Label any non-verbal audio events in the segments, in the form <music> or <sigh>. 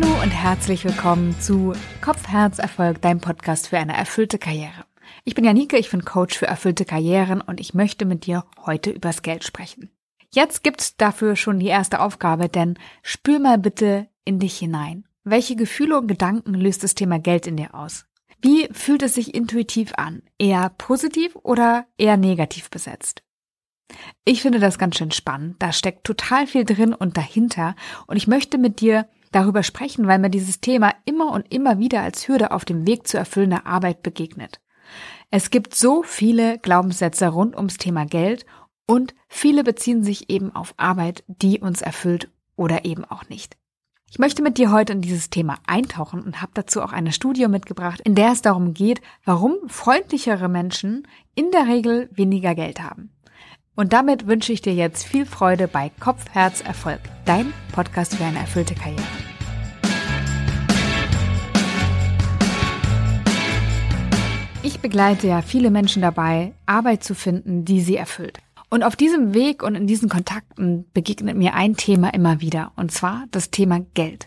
Hallo und herzlich willkommen zu Kopf, Herz, Erfolg, dein Podcast für eine erfüllte Karriere. Ich bin Janike, ich bin Coach für erfüllte Karrieren und ich möchte mit dir heute übers Geld sprechen. Jetzt gibt's dafür schon die erste Aufgabe, denn spür mal bitte in dich hinein. Welche Gefühle und Gedanken löst das Thema Geld in dir aus? Wie fühlt es sich intuitiv an? Eher positiv oder eher negativ besetzt? Ich finde das ganz schön spannend. Da steckt total viel drin und dahinter. Und ich möchte mit dir darüber sprechen, weil mir dieses Thema immer und immer wieder als Hürde auf dem Weg zu erfüllender Arbeit begegnet. Es gibt so viele Glaubenssätze rund ums Thema Geld und viele beziehen sich eben auf Arbeit, die uns erfüllt oder eben auch nicht. Ich möchte mit dir heute in dieses Thema eintauchen und habe dazu auch eine Studie mitgebracht, in der es darum geht, warum freundlichere Menschen in der Regel weniger Geld haben. Und damit wünsche ich dir jetzt viel Freude bei Kopf, Herz, Erfolg, dein Podcast für eine erfüllte Karriere. Ich begleite ja viele Menschen dabei, Arbeit zu finden, die sie erfüllt. Und auf diesem Weg und in diesen Kontakten begegnet mir ein Thema immer wieder, und zwar das Thema Geld.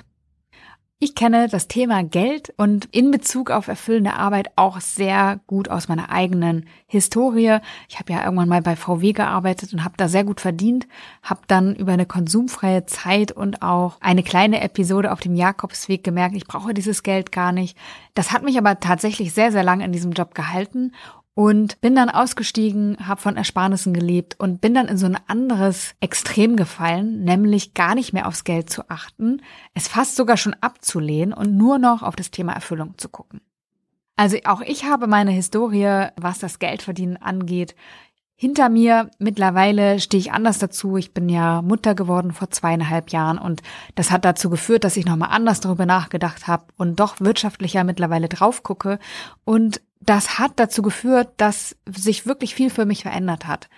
Ich kenne das Thema Geld und in Bezug auf erfüllende Arbeit auch sehr gut aus meiner eigenen Historie. Ich habe ja irgendwann mal bei VW gearbeitet und habe da sehr gut verdient, habe dann über eine konsumfreie Zeit und auch eine kleine Episode auf dem Jakobsweg gemerkt, ich brauche dieses Geld gar nicht. Das hat mich aber tatsächlich sehr, sehr lange in diesem Job gehalten und bin dann ausgestiegen, habe von Ersparnissen gelebt und bin dann in so ein anderes Extrem gefallen, nämlich gar nicht mehr aufs Geld zu achten, es fast sogar schon abzulehnen und nur noch auf das Thema Erfüllung zu gucken. Also auch ich habe meine Historie, was das Geldverdienen angeht, hinter mir. Mittlerweile stehe ich anders dazu. Ich bin ja Mutter geworden vor zweieinhalb Jahren und das hat dazu geführt, dass ich nochmal anders darüber nachgedacht habe und doch wirtschaftlicher mittlerweile drauf gucke und das hat dazu geführt, dass sich wirklich viel für mich verändert hat.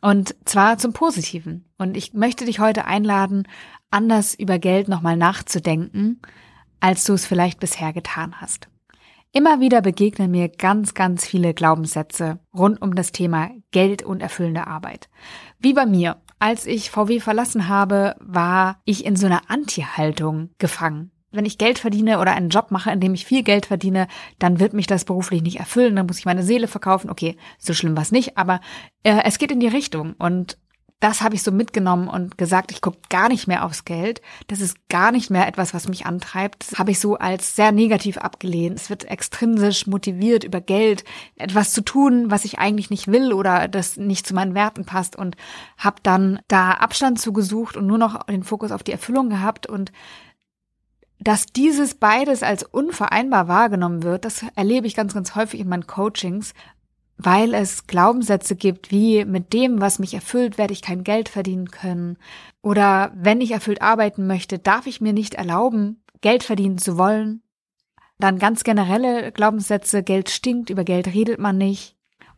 Und zwar zum Positiven. Und ich möchte dich heute einladen, anders über Geld nochmal nachzudenken, als du es vielleicht bisher getan hast. Immer wieder begegnen mir ganz, ganz viele Glaubenssätze rund um das Thema Geld und erfüllende Arbeit. Wie bei mir. Als ich VW verlassen habe, war ich in so einer Anti-Haltung gefangen wenn ich Geld verdiene oder einen Job mache, in dem ich viel Geld verdiene, dann wird mich das beruflich nicht erfüllen, dann muss ich meine Seele verkaufen. Okay, so schlimm war es nicht, aber äh, es geht in die Richtung und das habe ich so mitgenommen und gesagt, ich gucke gar nicht mehr aufs Geld. Das ist gar nicht mehr etwas, was mich antreibt. Das habe ich so als sehr negativ abgelehnt. Es wird extrinsisch motiviert, über Geld etwas zu tun, was ich eigentlich nicht will oder das nicht zu meinen Werten passt und habe dann da Abstand zugesucht und nur noch den Fokus auf die Erfüllung gehabt und dass dieses beides als unvereinbar wahrgenommen wird, das erlebe ich ganz, ganz häufig in meinen Coachings, weil es Glaubenssätze gibt wie mit dem, was mich erfüllt, werde ich kein Geld verdienen können. Oder wenn ich erfüllt arbeiten möchte, darf ich mir nicht erlauben, Geld verdienen zu wollen. Dann ganz generelle Glaubenssätze, Geld stinkt, über Geld redet man nicht.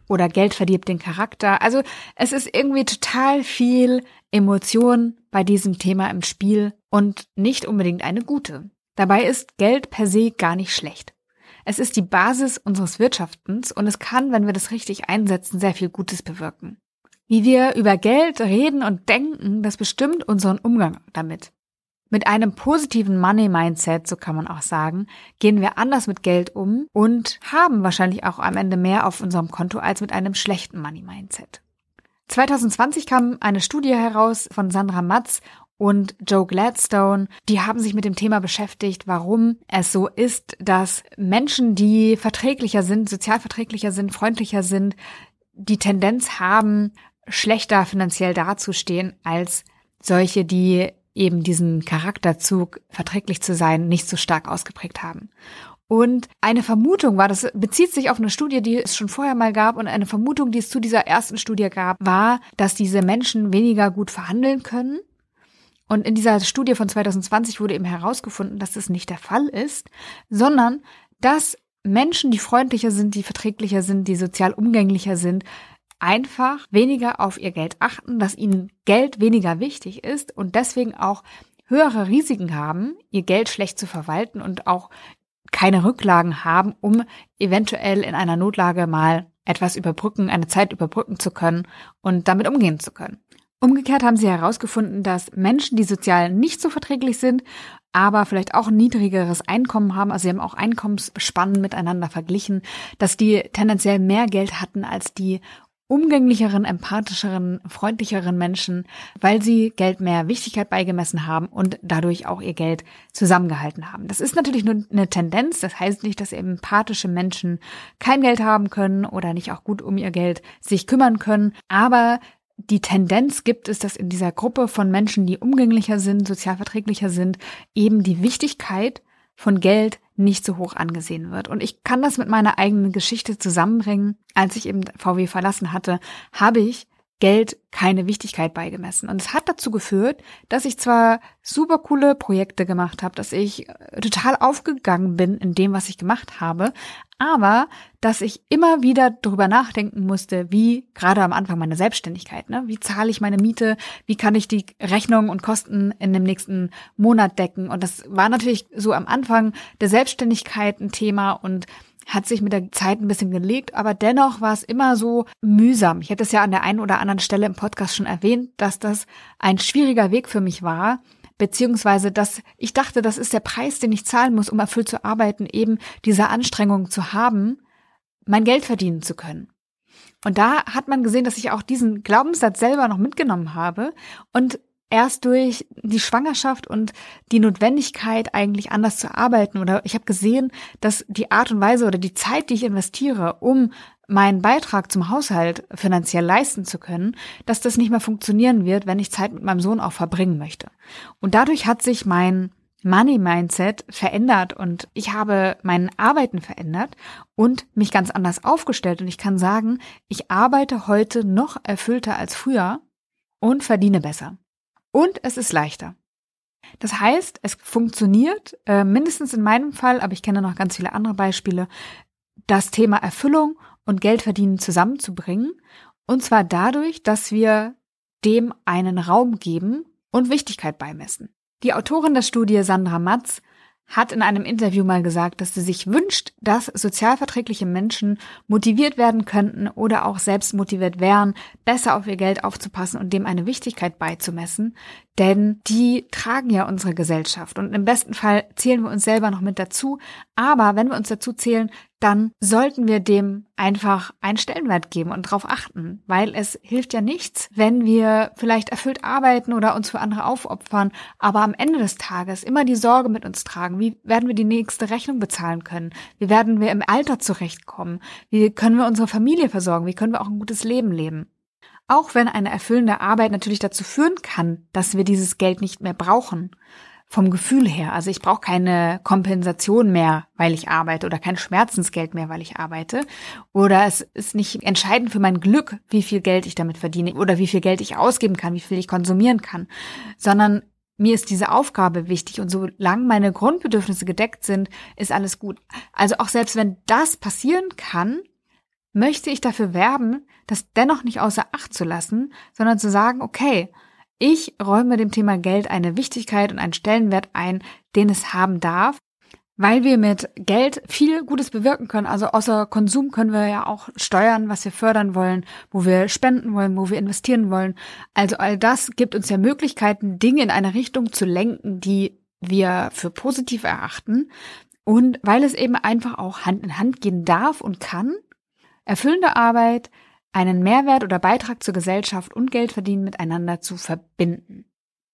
Oder Geld verdirbt den Charakter. Also es ist irgendwie total viel Emotion bei diesem Thema im Spiel und nicht unbedingt eine gute. Dabei ist Geld per se gar nicht schlecht. Es ist die Basis unseres Wirtschaftens und es kann, wenn wir das richtig einsetzen, sehr viel Gutes bewirken. Wie wir über Geld reden und denken, das bestimmt unseren Umgang damit. Mit einem positiven Money-Mindset, so kann man auch sagen, gehen wir anders mit Geld um und haben wahrscheinlich auch am Ende mehr auf unserem Konto als mit einem schlechten Money-Mindset. 2020 kam eine Studie heraus von Sandra Matz und Joe Gladstone, die haben sich mit dem Thema beschäftigt, warum es so ist, dass Menschen, die verträglicher sind, sozialverträglicher sind, freundlicher sind, die Tendenz haben, schlechter finanziell dazustehen als solche, die eben diesen Charakterzug, verträglich zu sein, nicht so stark ausgeprägt haben. Und eine Vermutung war, das bezieht sich auf eine Studie, die es schon vorher mal gab, und eine Vermutung, die es zu dieser ersten Studie gab, war, dass diese Menschen weniger gut verhandeln können und in dieser Studie von 2020 wurde eben herausgefunden, dass das nicht der Fall ist, sondern dass Menschen, die freundlicher sind, die verträglicher sind, die sozial umgänglicher sind, einfach weniger auf ihr Geld achten, dass ihnen Geld weniger wichtig ist und deswegen auch höhere Risiken haben, ihr Geld schlecht zu verwalten und auch keine Rücklagen haben, um eventuell in einer Notlage mal etwas überbrücken, eine Zeit überbrücken zu können und damit umgehen zu können. Umgekehrt haben sie herausgefunden, dass Menschen, die sozial nicht so verträglich sind, aber vielleicht auch ein niedrigeres Einkommen haben, also sie haben auch Einkommensspannen miteinander verglichen, dass die tendenziell mehr Geld hatten als die umgänglicheren, empathischeren, freundlicheren Menschen, weil sie Geld mehr Wichtigkeit beigemessen haben und dadurch auch ihr Geld zusammengehalten haben. Das ist natürlich nur eine Tendenz. Das heißt nicht, dass empathische Menschen kein Geld haben können oder nicht auch gut um ihr Geld sich kümmern können. Aber die Tendenz gibt es, dass in dieser Gruppe von Menschen, die umgänglicher sind, sozialverträglicher sind, eben die Wichtigkeit von Geld nicht so hoch angesehen wird. Und ich kann das mit meiner eigenen Geschichte zusammenbringen. Als ich eben VW verlassen hatte, habe ich Geld keine Wichtigkeit beigemessen. Und es hat dazu geführt, dass ich zwar super coole Projekte gemacht habe, dass ich äh, total aufgegangen bin in dem, was ich gemacht habe, aber dass ich immer wieder darüber nachdenken musste, wie gerade am Anfang meiner Selbstständigkeit, ne, wie zahle ich meine Miete, wie kann ich die Rechnungen und Kosten in dem nächsten Monat decken. Und das war natürlich so am Anfang der Selbstständigkeit ein Thema und hat sich mit der Zeit ein bisschen gelegt, aber dennoch war es immer so mühsam. Ich hätte es ja an der einen oder anderen Stelle im Podcast schon erwähnt, dass das ein schwieriger Weg für mich war, beziehungsweise dass ich dachte, das ist der Preis, den ich zahlen muss, um erfüllt zu arbeiten, eben diese Anstrengung zu haben, mein Geld verdienen zu können. Und da hat man gesehen, dass ich auch diesen Glaubenssatz selber noch mitgenommen habe und erst durch die Schwangerschaft und die Notwendigkeit, eigentlich anders zu arbeiten. Oder ich habe gesehen, dass die Art und Weise oder die Zeit, die ich investiere, um meinen Beitrag zum Haushalt finanziell leisten zu können, dass das nicht mehr funktionieren wird, wenn ich Zeit mit meinem Sohn auch verbringen möchte. Und dadurch hat sich mein Money Mindset verändert und ich habe mein Arbeiten verändert und mich ganz anders aufgestellt und ich kann sagen, ich arbeite heute noch erfüllter als früher und verdiene besser. Und es ist leichter. Das heißt, es funktioniert, äh, mindestens in meinem Fall, aber ich kenne noch ganz viele andere Beispiele, das Thema Erfüllung und Geldverdienen zusammenzubringen. Und zwar dadurch, dass wir dem einen Raum geben und Wichtigkeit beimessen. Die Autorin der Studie Sandra Matz hat in einem Interview mal gesagt, dass sie sich wünscht, dass sozialverträgliche Menschen motiviert werden könnten oder auch selbst motiviert wären, besser auf ihr Geld aufzupassen und dem eine Wichtigkeit beizumessen. Denn die tragen ja unsere Gesellschaft. Und im besten Fall zählen wir uns selber noch mit dazu. Aber wenn wir uns dazu zählen, dann sollten wir dem einfach einen Stellenwert geben und darauf achten, weil es hilft ja nichts, wenn wir vielleicht erfüllt arbeiten oder uns für andere aufopfern, aber am Ende des Tages immer die Sorge mit uns tragen, wie werden wir die nächste Rechnung bezahlen können, wie werden wir im Alter zurechtkommen, wie können wir unsere Familie versorgen, wie können wir auch ein gutes Leben leben. Auch wenn eine erfüllende Arbeit natürlich dazu führen kann, dass wir dieses Geld nicht mehr brauchen, vom Gefühl her. Also ich brauche keine Kompensation mehr, weil ich arbeite oder kein Schmerzensgeld mehr, weil ich arbeite. Oder es ist nicht entscheidend für mein Glück, wie viel Geld ich damit verdiene oder wie viel Geld ich ausgeben kann, wie viel ich konsumieren kann, sondern mir ist diese Aufgabe wichtig und solange meine Grundbedürfnisse gedeckt sind, ist alles gut. Also auch selbst wenn das passieren kann, möchte ich dafür werben, das dennoch nicht außer Acht zu lassen, sondern zu sagen, okay, ich räume dem Thema Geld eine Wichtigkeit und einen Stellenwert ein, den es haben darf, weil wir mit Geld viel Gutes bewirken können. Also außer Konsum können wir ja auch steuern, was wir fördern wollen, wo wir spenden wollen, wo wir investieren wollen. Also all das gibt uns ja Möglichkeiten, Dinge in eine Richtung zu lenken, die wir für positiv erachten. Und weil es eben einfach auch Hand in Hand gehen darf und kann, erfüllende Arbeit, einen Mehrwert oder Beitrag zur Gesellschaft und Geldverdienen miteinander zu verbinden.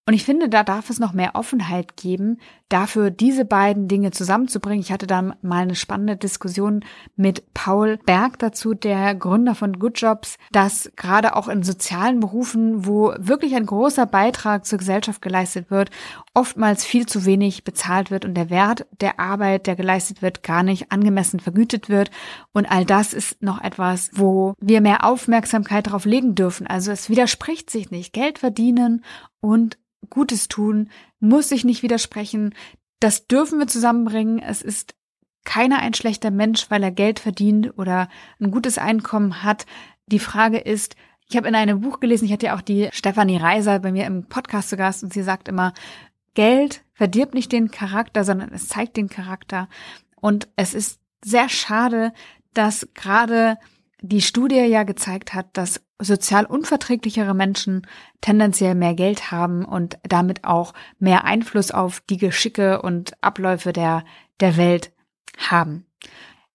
Und ich finde, da darf es noch mehr Offenheit geben, dafür diese beiden Dinge zusammenzubringen. Ich hatte da mal eine spannende Diskussion mit Paul Berg dazu, der Gründer von Good Jobs, dass gerade auch in sozialen Berufen, wo wirklich ein großer Beitrag zur Gesellschaft geleistet wird, oftmals viel zu wenig bezahlt wird und der Wert der Arbeit, der geleistet wird, gar nicht angemessen vergütet wird. Und all das ist noch etwas, wo wir mehr Aufmerksamkeit darauf legen dürfen. Also es widerspricht sich nicht. Geld verdienen und Gutes tun, muss sich nicht widersprechen. Das dürfen wir zusammenbringen. Es ist keiner ein schlechter Mensch, weil er Geld verdient oder ein gutes Einkommen hat. Die Frage ist, ich habe in einem Buch gelesen, ich hatte ja auch die Stefanie Reiser bei mir im Podcast zu Gast und sie sagt immer, Geld verdirbt nicht den Charakter, sondern es zeigt den Charakter. Und es ist sehr schade, dass gerade die Studie ja gezeigt hat, dass sozial unverträglichere Menschen tendenziell mehr Geld haben und damit auch mehr Einfluss auf die Geschicke und Abläufe der, der Welt haben.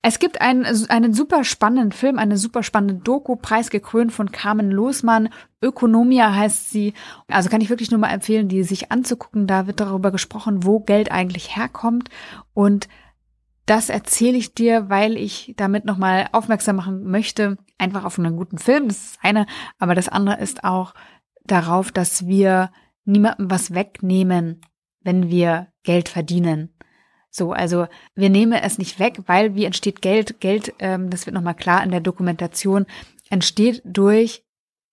Es gibt einen, einen super spannenden Film, eine super spannende Doku, preisgekrönt von Carmen Losmann. Ökonomia heißt sie. Also kann ich wirklich nur mal empfehlen, die sich anzugucken. Da wird darüber gesprochen, wo Geld eigentlich herkommt. Und das erzähle ich dir, weil ich damit nochmal aufmerksam machen möchte. Einfach auf einen guten Film. Das ist eine. Aber das andere ist auch darauf, dass wir niemandem was wegnehmen, wenn wir Geld verdienen. So, also wir nehmen es nicht weg, weil wie entsteht Geld? Geld, ähm, das wird nochmal klar in der Dokumentation, entsteht durch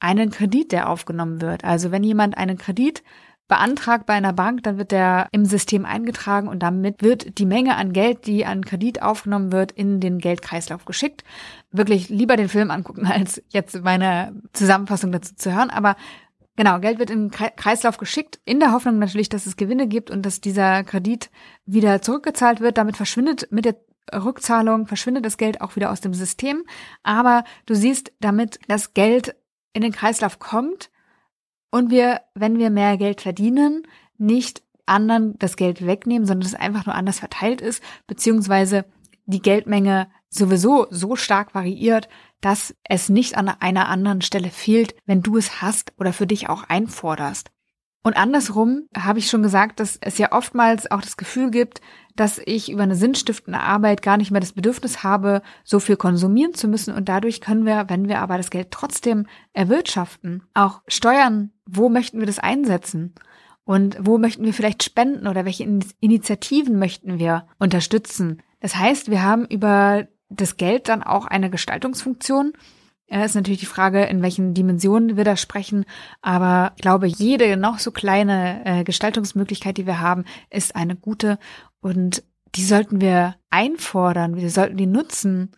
einen Kredit, der aufgenommen wird. Also wenn jemand einen Kredit beantragt bei einer Bank, dann wird der im System eingetragen und damit wird die Menge an Geld, die an Kredit aufgenommen wird, in den Geldkreislauf geschickt. Wirklich lieber den Film angucken, <laughs> als jetzt meine Zusammenfassung dazu zu hören. Aber Genau, Geld wird in den Kreislauf geschickt, in der Hoffnung natürlich, dass es Gewinne gibt und dass dieser Kredit wieder zurückgezahlt wird. Damit verschwindet mit der Rückzahlung, verschwindet das Geld auch wieder aus dem System. Aber du siehst damit, dass Geld in den Kreislauf kommt und wir, wenn wir mehr Geld verdienen, nicht anderen das Geld wegnehmen, sondern es einfach nur anders verteilt ist, beziehungsweise die Geldmenge sowieso so stark variiert, dass es nicht an einer anderen Stelle fehlt, wenn du es hast oder für dich auch einforderst. Und andersrum habe ich schon gesagt, dass es ja oftmals auch das Gefühl gibt, dass ich über eine sinnstiftende Arbeit gar nicht mehr das Bedürfnis habe, so viel konsumieren zu müssen. Und dadurch können wir, wenn wir aber das Geld trotzdem erwirtschaften, auch steuern, wo möchten wir das einsetzen? Und wo möchten wir vielleicht spenden oder welche Initiativen möchten wir unterstützen? Das heißt, wir haben über das Geld dann auch eine Gestaltungsfunktion? Ja, ist natürlich die Frage, in welchen Dimensionen wir da sprechen. Aber ich glaube, jede noch so kleine äh, Gestaltungsmöglichkeit, die wir haben, ist eine gute und die sollten wir einfordern. Wir sollten die nutzen.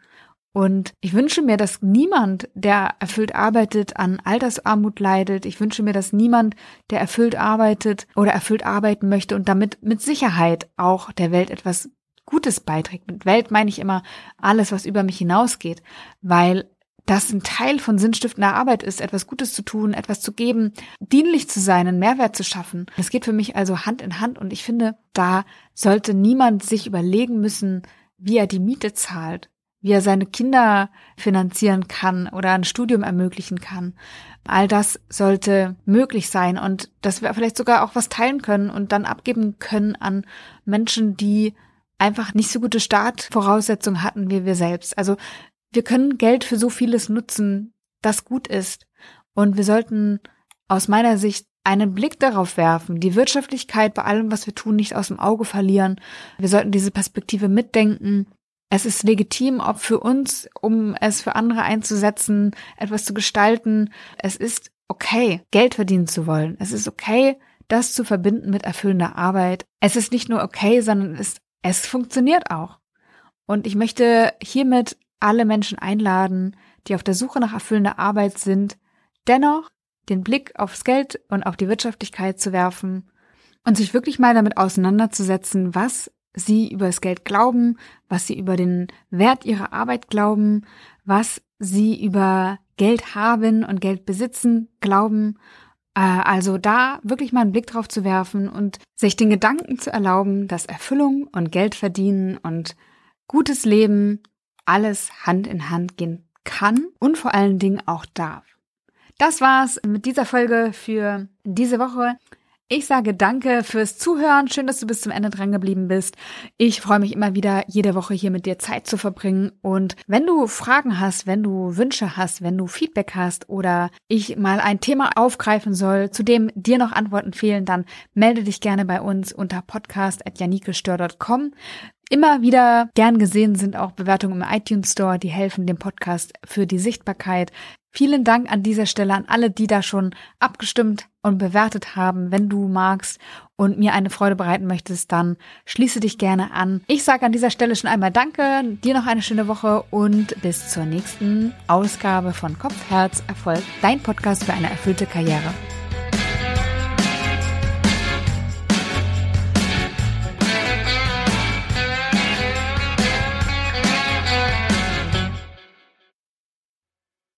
Und ich wünsche mir, dass niemand, der erfüllt arbeitet, an Altersarmut leidet. Ich wünsche mir, dass niemand, der erfüllt arbeitet oder erfüllt arbeiten möchte und damit mit Sicherheit auch der Welt etwas Gutes beiträgt. Mit Welt meine ich immer alles, was über mich hinausgeht, weil das ein Teil von sinnstiftender Arbeit ist, etwas Gutes zu tun, etwas zu geben, dienlich zu sein, einen Mehrwert zu schaffen. Es geht für mich also Hand in Hand und ich finde, da sollte niemand sich überlegen müssen, wie er die Miete zahlt, wie er seine Kinder finanzieren kann oder ein Studium ermöglichen kann. All das sollte möglich sein und dass wir vielleicht sogar auch was teilen können und dann abgeben können an Menschen, die einfach nicht so gute Startvoraussetzungen hatten wie wir selbst. Also wir können Geld für so vieles nutzen, das gut ist. Und wir sollten aus meiner Sicht einen Blick darauf werfen, die Wirtschaftlichkeit bei allem, was wir tun, nicht aus dem Auge verlieren. Wir sollten diese Perspektive mitdenken. Es ist legitim, ob für uns, um es für andere einzusetzen, etwas zu gestalten. Es ist okay, Geld verdienen zu wollen. Es ist okay, das zu verbinden mit erfüllender Arbeit. Es ist nicht nur okay, sondern es ist es funktioniert auch. Und ich möchte hiermit alle Menschen einladen, die auf der Suche nach erfüllender Arbeit sind, dennoch den Blick aufs Geld und auf die Wirtschaftlichkeit zu werfen und sich wirklich mal damit auseinanderzusetzen, was sie über das Geld glauben, was sie über den Wert ihrer Arbeit glauben, was sie über Geld haben und Geld besitzen glauben also da wirklich mal einen Blick drauf zu werfen und sich den Gedanken zu erlauben, dass Erfüllung und Geld verdienen und gutes Leben alles Hand in Hand gehen kann und vor allen Dingen auch darf. Das war's mit dieser Folge für diese Woche. Ich sage danke fürs Zuhören. Schön, dass du bis zum Ende dran geblieben bist. Ich freue mich immer wieder, jede Woche hier mit dir Zeit zu verbringen. Und wenn du Fragen hast, wenn du Wünsche hast, wenn du Feedback hast oder ich mal ein Thema aufgreifen soll, zu dem dir noch Antworten fehlen, dann melde dich gerne bei uns unter podcast.janikestör.com. Immer wieder gern gesehen sind auch Bewertungen im iTunes Store, die helfen dem Podcast für die Sichtbarkeit. Vielen Dank an dieser Stelle an alle, die da schon abgestimmt und bewertet haben. Wenn du magst und mir eine Freude bereiten möchtest, dann schließe dich gerne an. Ich sage an dieser Stelle schon einmal Danke, dir noch eine schöne Woche und bis zur nächsten Ausgabe von Kopf, Herz, Erfolg, dein Podcast für eine erfüllte Karriere.